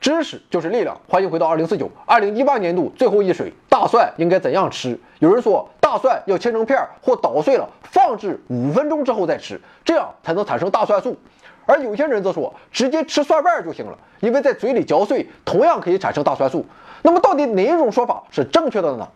知识就是力量，欢迎回到二零四九二零一八年度最后一水。大蒜应该怎样吃？有人说大蒜要切成片或捣碎了，放置五分钟之后再吃，这样才能产生大蒜素。而有些人则说直接吃蒜瓣就行了，因为在嘴里嚼碎同样可以产生大蒜素。那么到底哪一种说法是正确的呢？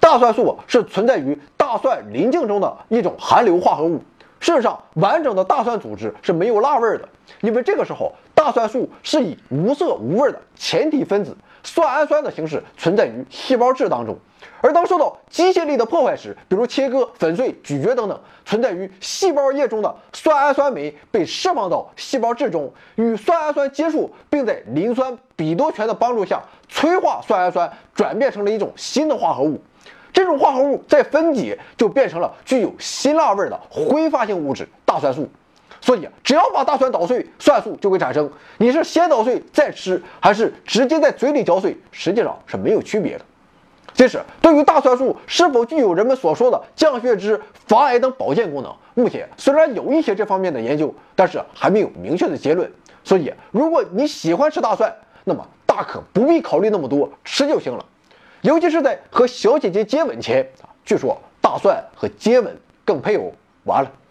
大蒜素是存在于大蒜鳞茎中的一种含硫化合物。事实上，完整的大蒜组织是没有辣味的，因为这个时候大蒜素是以无色无味的前体分子蒜氨酸的形式存在于细胞质当中。而当受到机械力的破坏时，比如切割、粉碎、咀嚼等等，存在于细胞液中的蒜氨酸酶被释放到细胞质中，与蒜氨酸接触，并在磷酸吡哆醛的帮助下催化蒜氨酸，转变成了一种新的化合物。这种化合物再分解，就变成了具有辛辣味的挥发性物质大蒜素。所以，只要把大蒜捣碎，蒜素就会产生。你是先捣碎再吃，还是直接在嘴里嚼碎，实际上是没有区别的。其实，对于大蒜素是否具有人们所说的降血脂、防癌等保健功能，目前虽然有一些这方面的研究，但是还没有明确的结论。所以，如果你喜欢吃大蒜，那么大可不必考虑那么多，吃就行了。尤其是在和小姐姐接吻前，据说大蒜和接吻更配哦。完了，